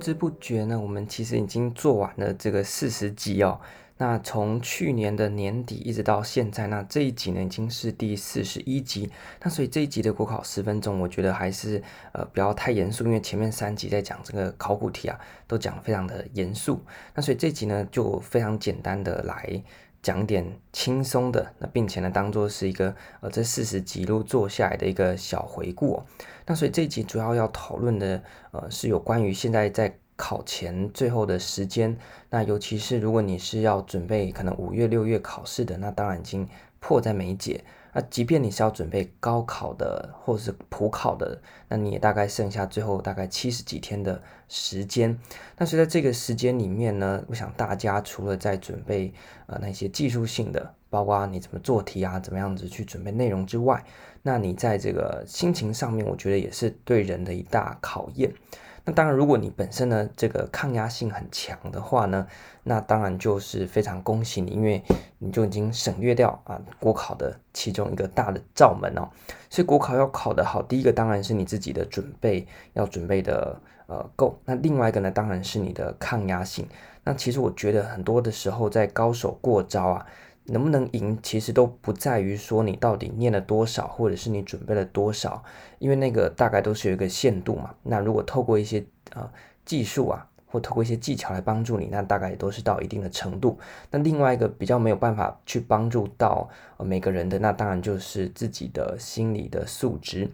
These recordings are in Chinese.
不知不觉呢，我们其实已经做完了这个四十集哦。那从去年的年底一直到现在，那这一集呢已经是第四十一集。那所以这一集的国考十分钟，我觉得还是呃不要太严肃，因为前面三集在讲这个考古题啊，都讲非常的严肃。那所以这集呢就非常简单的来讲点轻松的，那并且呢当做是一个呃这四十几路做下来的一个小回顾。那所以这一集主要要讨论的呃是有关于现在在。考前最后的时间，那尤其是如果你是要准备可能五月六月考试的，那当然已经迫在眉睫。那即便你是要准备高考的或者是普考的，那你也大概剩下最后大概七十几天的时间。那所以在这个时间里面呢，我想大家除了在准备呃那些技术性的，包括你怎么做题啊，怎么样子去准备内容之外，那你在这个心情上面，我觉得也是对人的一大考验。那当然，如果你本身呢这个抗压性很强的话呢，那当然就是非常恭喜你，因为你就已经省略掉啊国考的其中一个大的罩门哦。所以国考要考得好，第一个当然是你自己的准备要准备的呃够，那另外一个呢当然是你的抗压性。那其实我觉得很多的时候在高手过招啊。能不能赢，其实都不在于说你到底念了多少，或者是你准备了多少，因为那个大概都是有一个限度嘛。那如果透过一些呃技术啊，或透过一些技巧来帮助你，那大概也都是到一定的程度。那另外一个比较没有办法去帮助到每个人的，那当然就是自己的心理的素质。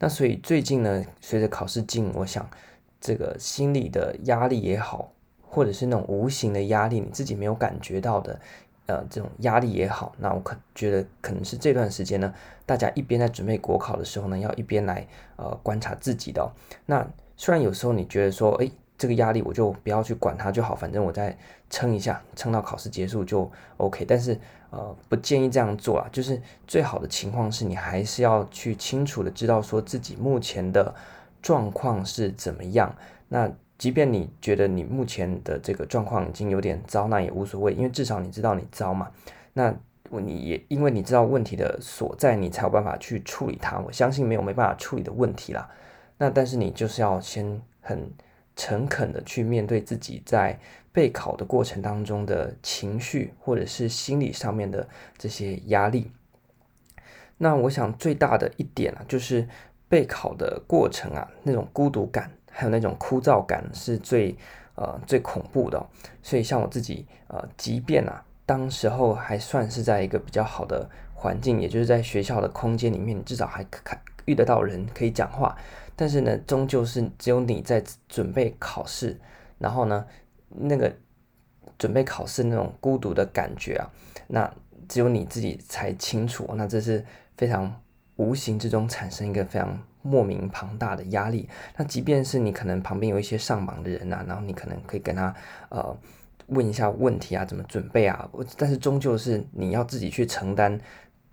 那所以最近呢，随着考试近，我想这个心理的压力也好，或者是那种无形的压力，你自己没有感觉到的。呃，这种压力也好，那我可觉得可能是这段时间呢，大家一边在准备国考的时候呢，要一边来呃观察自己的。那虽然有时候你觉得说，哎，这个压力我就不要去管它就好，反正我再撑一下，撑到考试结束就 OK。但是呃，不建议这样做啊，就是最好的情况是你还是要去清楚的知道说自己目前的状况是怎么样。那即便你觉得你目前的这个状况已经有点糟，那也无所谓，因为至少你知道你糟嘛。那你也因为你知道问题的所在，你才有办法去处理它。我相信没有没办法处理的问题啦。那但是你就是要先很诚恳的去面对自己在备考的过程当中的情绪，或者是心理上面的这些压力。那我想最大的一点啊，就是备考的过程啊，那种孤独感。还有那种枯燥感是最呃最恐怖的，所以像我自己呃，即便啊，当时候还算是在一个比较好的环境，也就是在学校的空间里面，至少还可遇得到人可以讲话，但是呢，终究是只有你在准备考试，然后呢，那个准备考试那种孤独的感觉啊，那只有你自己才清楚，那这是非常无形之中产生一个非常。莫名庞大的压力，那即便是你可能旁边有一些上榜的人呐、啊，然后你可能可以跟他呃问一下问题啊，怎么准备啊？但是终究是你要自己去承担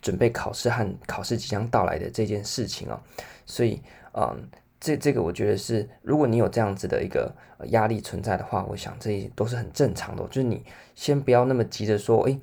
准备考试和考试即将到来的这件事情哦。所以，嗯、这这个我觉得是，如果你有这样子的一个压力存在的话，我想这都是很正常的。就是你先不要那么急着说，诶。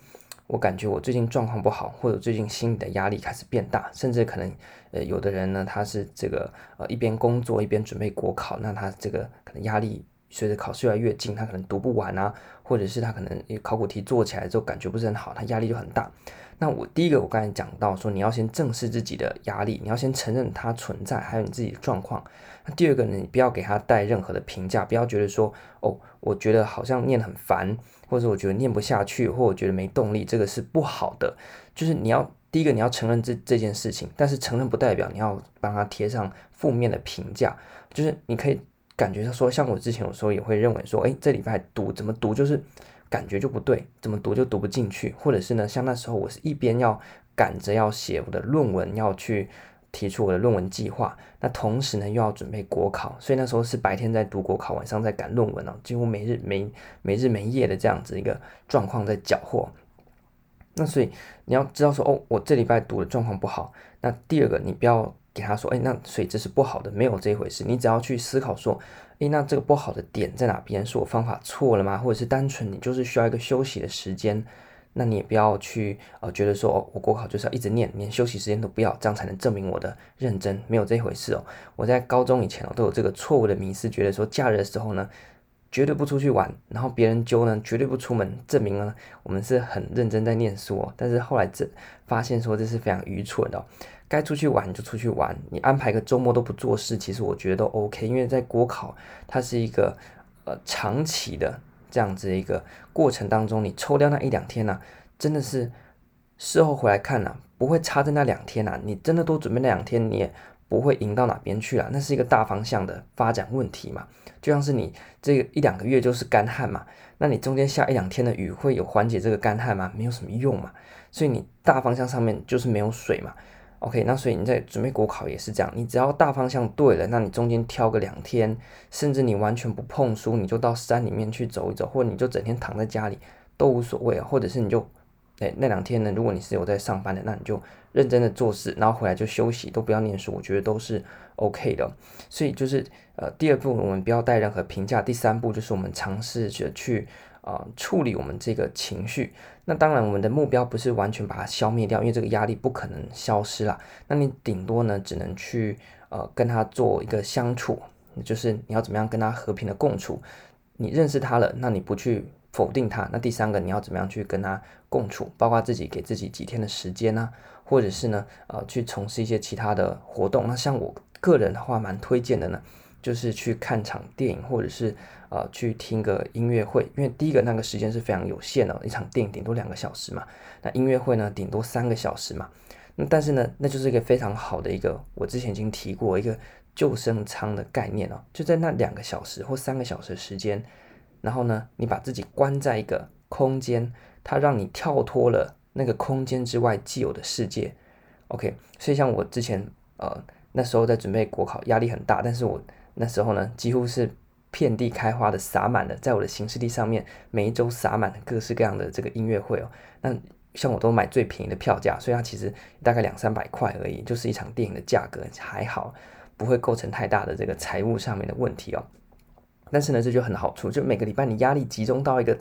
我感觉我最近状况不好，或者最近心理的压力开始变大，甚至可能，呃，有的人呢，他是这个呃一边工作一边准备国考，那他这个可能压力随着考试越来越近，他可能读不完啊，或者是他可能考古题做起来之后感觉不是很好，他压力就很大。那我第一个我刚才讲到说，你要先正视自己的压力，你要先承认它存在，还有你自己的状况。那第二个呢，你不要给他带任何的评价，不要觉得说，哦，我觉得好像念很烦。或者我觉得念不下去，或者我觉得没动力，这个是不好的。就是你要第一个你要承认这这件事情，但是承认不代表你要帮他贴上负面的评价。就是你可以感觉到说，像我之前有时候也会认为说，哎，这礼拜读怎么读就是感觉就不对，怎么读就读不进去，或者是呢，像那时候我是一边要赶着要写我的论文要去。提出我的论文计划，那同时呢又要准备国考，所以那时候是白天在读国考，晚上在赶论文哦，几乎没日没没日没夜的这样子一个状况在搅和。那所以你要知道说，哦，我这礼拜读的状况不好。那第二个，你不要给他说，哎，那所以这是不好的，没有这一回事。你只要去思考说，哎，那这个不好的点在哪边？是我方法错了吗？或者是单纯你就是需要一个休息的时间？那你也不要去呃觉得说，哦，我国考就是要一直念，连休息时间都不要，这样才能证明我的认真，没有这一回事哦。我在高中以前哦都有这个错误的迷思，觉得说假日的时候呢，绝对不出去玩，然后别人揪呢绝对不出门，证明呢我们是很认真在念书哦。但是后来这发现说这是非常愚蠢的哦，该出去玩就出去玩，你安排个周末都不做事，其实我觉得都 OK，因为在国考它是一个呃长期的这样子一个过程当中，你抽掉那一两天呢，真的是事后回来看呢，不会差在那两天呐，你真的多准备那两天你也。不会赢到哪边去了，那是一个大方向的发展问题嘛。就像是你这个一两个月就是干旱嘛，那你中间下一两天的雨会有缓解这个干旱吗？没有什么用嘛。所以你大方向上面就是没有水嘛。OK，那所以你在准备国考也是这样，你只要大方向对了，那你中间挑个两天，甚至你完全不碰书，你就到山里面去走一走，或者你就整天躺在家里都无所谓，或者是你就。哎，那两天呢，如果你是有在上班的，那你就认真的做事，然后回来就休息，都不要念书，我觉得都是 OK 的。所以就是呃，第二步我们不要带任何评价，第三步就是我们尝试着去啊、呃、处理我们这个情绪。那当然，我们的目标不是完全把它消灭掉，因为这个压力不可能消失啦。那你顶多呢，只能去呃跟他做一个相处，就是你要怎么样跟他和平的共处。你认识他了，那你不去。否定他，那第三个你要怎么样去跟他共处？包括自己给自己几天的时间呢、啊？或者是呢，呃，去从事一些其他的活动。那像我个人的话，蛮推荐的呢，就是去看场电影，或者是呃去听个音乐会。因为第一个那个时间是非常有限的，一场电影顶多两个小时嘛。那音乐会呢，顶多三个小时嘛。那但是呢，那就是一个非常好的一个，我之前已经提过一个救生舱的概念哦，就在那两个小时或三个小时的时间。然后呢，你把自己关在一个空间，它让你跳脱了那个空间之外既有的世界。OK，所以像我之前呃那时候在准备国考，压力很大，但是我那时候呢几乎是遍地开花的洒满了，在我的行事历上面每一周洒满了各式各样的这个音乐会哦。那像我都买最便宜的票价，所以它其实大概两三百块而已，就是一场电影的价格，还好不会构成太大的这个财务上面的问题哦。但是呢，这就很好处，就每个礼拜你压力集中到一个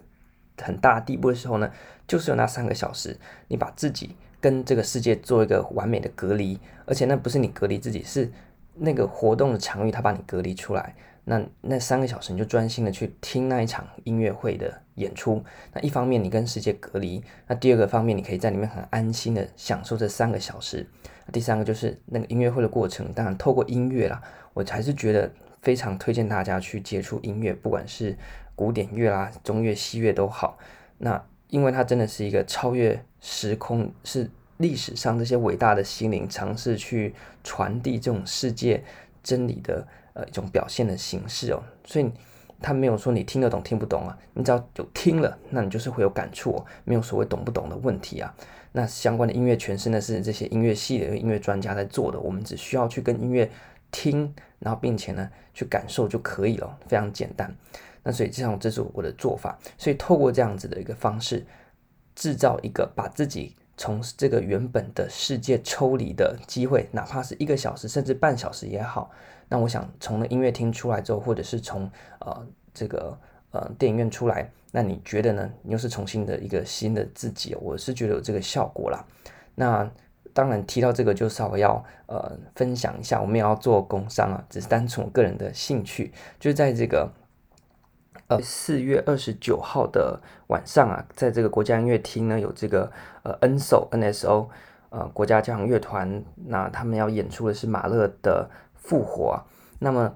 很大地步的时候呢，就是有那三个小时，你把自己跟这个世界做一个完美的隔离，而且那不是你隔离自己，是那个活动的场域它把你隔离出来。那那三个小时你就专心的去听那一场音乐会的演出。那一方面你跟世界隔离，那第二个方面你可以在里面很安心的享受这三个小时。第三个就是那个音乐会的过程，当然透过音乐啦，我还是觉得。非常推荐大家去接触音乐，不管是古典乐啦、中乐、西乐都好。那因为它真的是一个超越时空，是历史上这些伟大的心灵尝试去传递这种世界真理的呃一种表现的形式哦。所以他没有说你听得懂听不懂啊，你只要有听了，那你就是会有感触哦，没有所谓懂不懂的问题啊。那相关的音乐诠释呢，是这些音乐系的音乐专家在做的，我们只需要去跟音乐。听，然后并且呢，去感受就可以了，非常简单。那所以这样，这是我的做法。所以透过这样子的一个方式，制造一个把自己从这个原本的世界抽离的机会，哪怕是一个小时，甚至半小时也好。那我想从那音乐厅出来之后，或者是从呃这个呃电影院出来，那你觉得呢？你又是重新的一个新的自己，我是觉得有这个效果啦。那。当然提到这个就稍微要呃分享一下，我们也要做工商啊，只是单纯我个人的兴趣，就在这个呃四月二十九号的晚上啊，在这个国家音乐厅呢有这个呃 NSO NSO 呃国家交响乐团，那他们要演出的是马勒的复活，那么。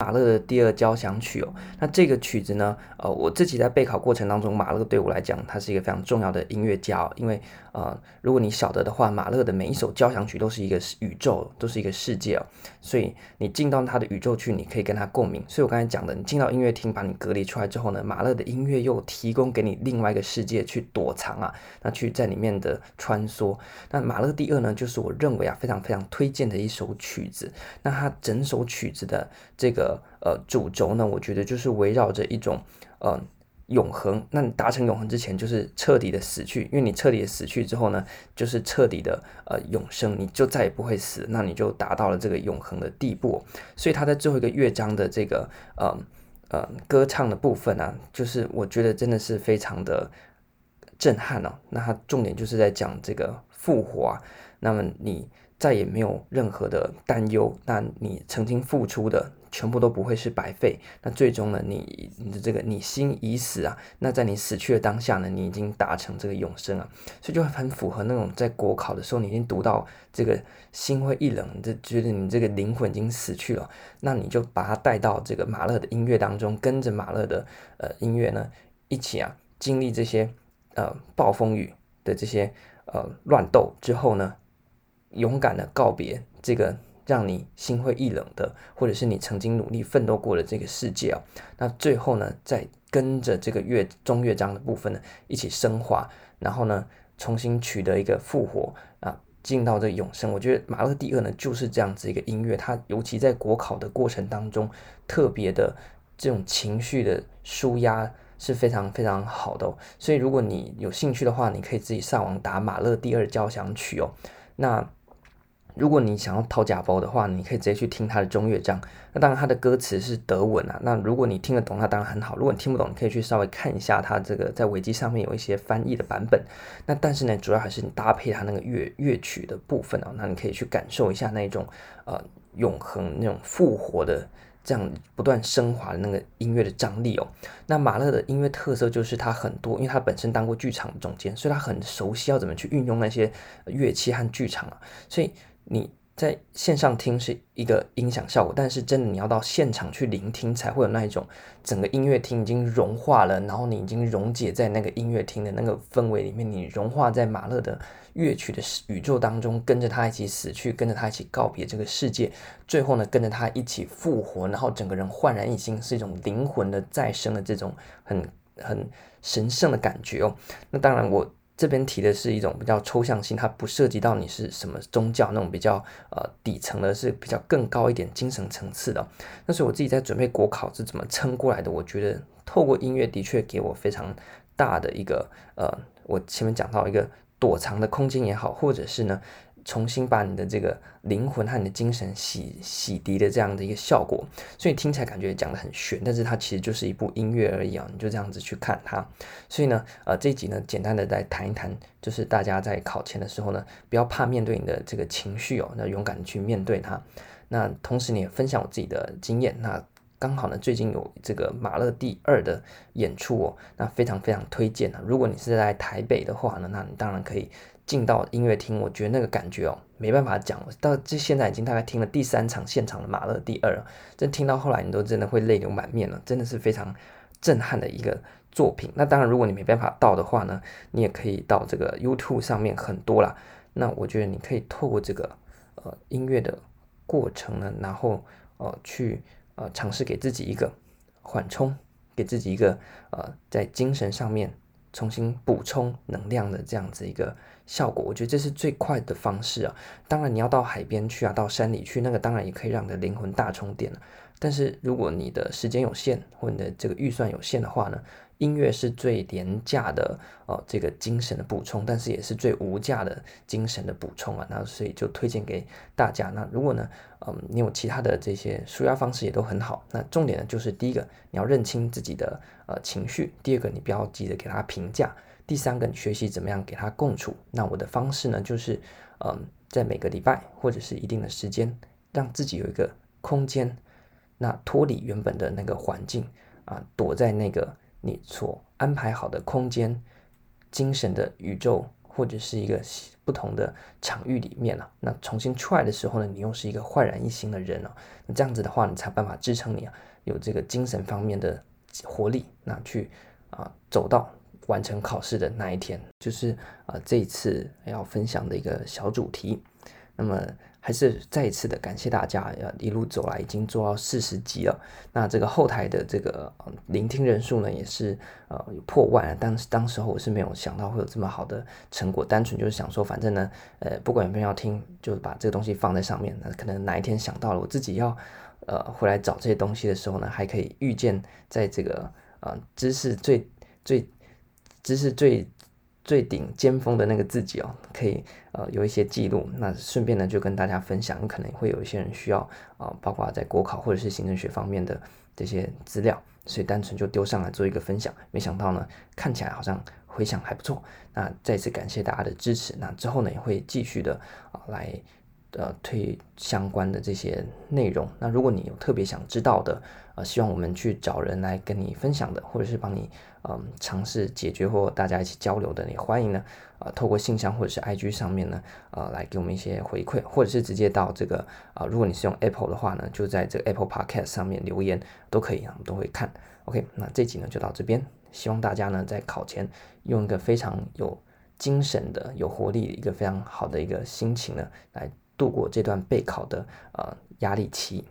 马勒的第二交响曲哦，那这个曲子呢，呃，我自己在备考过程当中，马勒对我来讲，他是一个非常重要的音乐家哦，因为呃，如果你晓得的话，马勒的每一首交响曲都是一个宇宙，都是一个世界哦，所以你进到他的宇宙去，你可以跟他共鸣。所以我刚才讲的，你进到音乐厅，把你隔离出来之后呢，马勒的音乐又提供给你另外一个世界去躲藏啊，那去在里面的穿梭。那马勒第二呢，就是我认为啊，非常非常推荐的一首曲子。那他整首曲子的这个。呃，主轴呢，我觉得就是围绕着一种呃永恒。那你达成永恒之前，就是彻底的死去，因为你彻底的死去之后呢，就是彻底的呃永生，你就再也不会死，那你就达到了这个永恒的地步。所以他在最后一个乐章的这个呃呃歌唱的部分啊，就是我觉得真的是非常的震撼哦。那他重点就是在讲这个复活啊，那么你再也没有任何的担忧，那你曾经付出的。全部都不会是白费。那最终呢，你你的这个你心已死啊，那在你死去的当下呢，你已经达成这个永生啊，所以就很符合那种在国考的时候，你已经读到这个心灰意冷，就觉得你这个灵魂已经死去了，那你就把它带到这个马勒的音乐当中，跟着马勒的呃音乐呢一起啊经历这些呃暴风雨的这些呃乱斗之后呢，勇敢的告别这个。让你心灰意冷的，或者是你曾经努力奋斗过的这个世界哦，那最后呢，再跟着这个乐中乐章的部分呢，一起升华，然后呢，重新取得一个复活啊，进到这永生。我觉得马勒第二呢，就是这样子一个音乐，它尤其在国考的过程当中，特别的这种情绪的舒压是非常非常好的哦。所以如果你有兴趣的话，你可以自己上网打马勒第二交响曲哦，那。如果你想要掏假包的话，你可以直接去听他的中乐章。那当然，他的歌词是德文啊。那如果你听得懂，那当然很好。如果你听不懂，你可以去稍微看一下他这个在维基上面有一些翻译的版本。那但是呢，主要还是你搭配他那个乐乐曲的部分啊。那你可以去感受一下那种呃永恒那种复活的这样不断升华的那个音乐的张力哦。那马勒的音乐特色就是他很多，因为他本身当过剧场总监，所以他很熟悉要怎么去运用那些乐器和剧场啊，所以。你在线上听是一个音响效果，但是真的你要到现场去聆听，才会有那一种整个音乐厅已经融化了，然后你已经溶解在那个音乐厅的那个氛围里面，你融化在马勒的乐曲的宇宙当中，跟着他一起死去，跟着他一起告别这个世界，最后呢，跟着他一起复活，然后整个人焕然一新，是一种灵魂的再生的这种很很神圣的感觉哦。那当然我。这边提的是一种比较抽象性，它不涉及到你是什么宗教那种比较呃底层的，是比较更高一点精神层次的。那所以我自己在准备国考是怎么撑过来的？我觉得透过音乐的确给我非常大的一个呃，我前面讲到一个躲藏的空间也好，或者是呢。重新把你的这个灵魂和你的精神洗洗涤的这样的一个效果，所以听起来感觉讲得很玄，但是它其实就是一部音乐而已啊，你就这样子去看它。所以呢，呃，这一集呢，简单的来谈一谈，就是大家在考前的时候呢，不要怕面对你的这个情绪哦，那勇敢的去面对它。那同时你也分享我自己的经验，那刚好呢，最近有这个马勒第二的演出哦，那非常非常推荐啊。如果你是在台北的话呢，那你当然可以。进到音乐厅，我觉得那个感觉哦，没办法讲。到这现在已经大概听了第三场现场的马勒第二，真听到后来你都真的会泪流满面了，真的是非常震撼的一个作品。那当然，如果你没办法到的话呢，你也可以到这个 YouTube 上面很多啦。那我觉得你可以透过这个呃音乐的过程呢，然后呃去呃尝试给自己一个缓冲，给自己一个呃在精神上面重新补充能量的这样子一个。效果，我觉得这是最快的方式啊！当然，你要到海边去啊，到山里去，那个当然也可以让你的灵魂大充电。但是，如果你的时间有限，或你的这个预算有限的话呢，音乐是最廉价的哦，这个精神的补充，但是也是最无价的精神的补充啊。那所以就推荐给大家。那如果呢，嗯，你有其他的这些舒压方式也都很好。那重点呢，就是第一个，你要认清自己的呃情绪；第二个，你不要急着给他评价。第三个，你学习怎么样给他共处。那我的方式呢，就是，嗯，在每个礼拜或者是一定的时间，让自己有一个空间，那脱离原本的那个环境啊，躲在那个你所安排好的空间、精神的宇宙或者是一个不同的场域里面了啊。那重新出来的时候呢，你又是一个焕然一新的人了啊。那这样子的话，你才办法支撑你啊，有这个精神方面的活力，那去啊走到。完成考试的那一天，就是啊、这一次要分享的一个小主题。那么，还是再一次的感谢大家，呃一路走来已经做到四十集了。那这个后台的这个、聆听人数呢，也是呃破万了。当时当时候我是没有想到会有这么好的成果，单纯就是想说，反正呢，呃，不管有没有要听，就把这个东西放在上面。那可能哪一天想到了，我自己要呃回来找这些东西的时候呢，还可以预见在这个呃知识最最。知识最最顶尖峰的那个自己哦，可以呃有一些记录，那顺便呢就跟大家分享，可能会有一些人需要啊、包括在国考或者是行政学方面的这些资料，所以单纯就丢上来做一个分享。没想到呢，看起来好像回响还不错。那再次感谢大家的支持，那之后呢也会继续的啊、来呃推相关的这些内容。那如果你有特别想知道的，呃，希望我们去找人来跟你分享的，或者是帮你嗯、尝试解决或大家一起交流的，也欢迎呢，呃，透过信箱或者是 IG 上面呢，呃，来给我们一些回馈，或者是直接到这个啊、如果你是用 Apple 的话呢，就在这个 Apple Podcast 上面留言都可以啊，我们都会看。OK，那这集呢就到这边，希望大家呢在考前用一个非常有精神的、有活力一个非常好的一个心情呢，来度过这段备考的呃压力期。